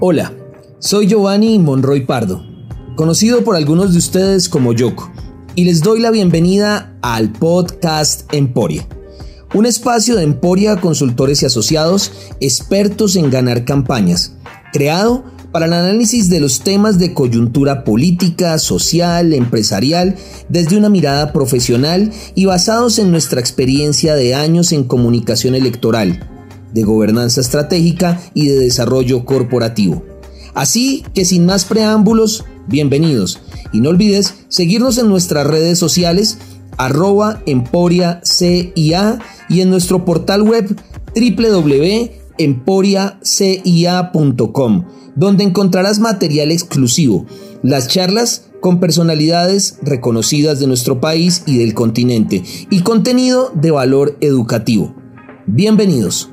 Hola, soy Giovanni Monroy Pardo, conocido por algunos de ustedes como Yoko, y les doy la bienvenida al podcast Emporia, un espacio de Emporia Consultores y Asociados expertos en ganar campañas, creado para el análisis de los temas de coyuntura política, social, empresarial, desde una mirada profesional y basados en nuestra experiencia de años en comunicación electoral de gobernanza estratégica y de desarrollo corporativo. Así que sin más preámbulos, bienvenidos y no olvides seguirnos en nuestras redes sociales arroba emporia y en nuestro portal web www.emporiacia.com donde encontrarás material exclusivo, las charlas con personalidades reconocidas de nuestro país y del continente y contenido de valor educativo. Bienvenidos.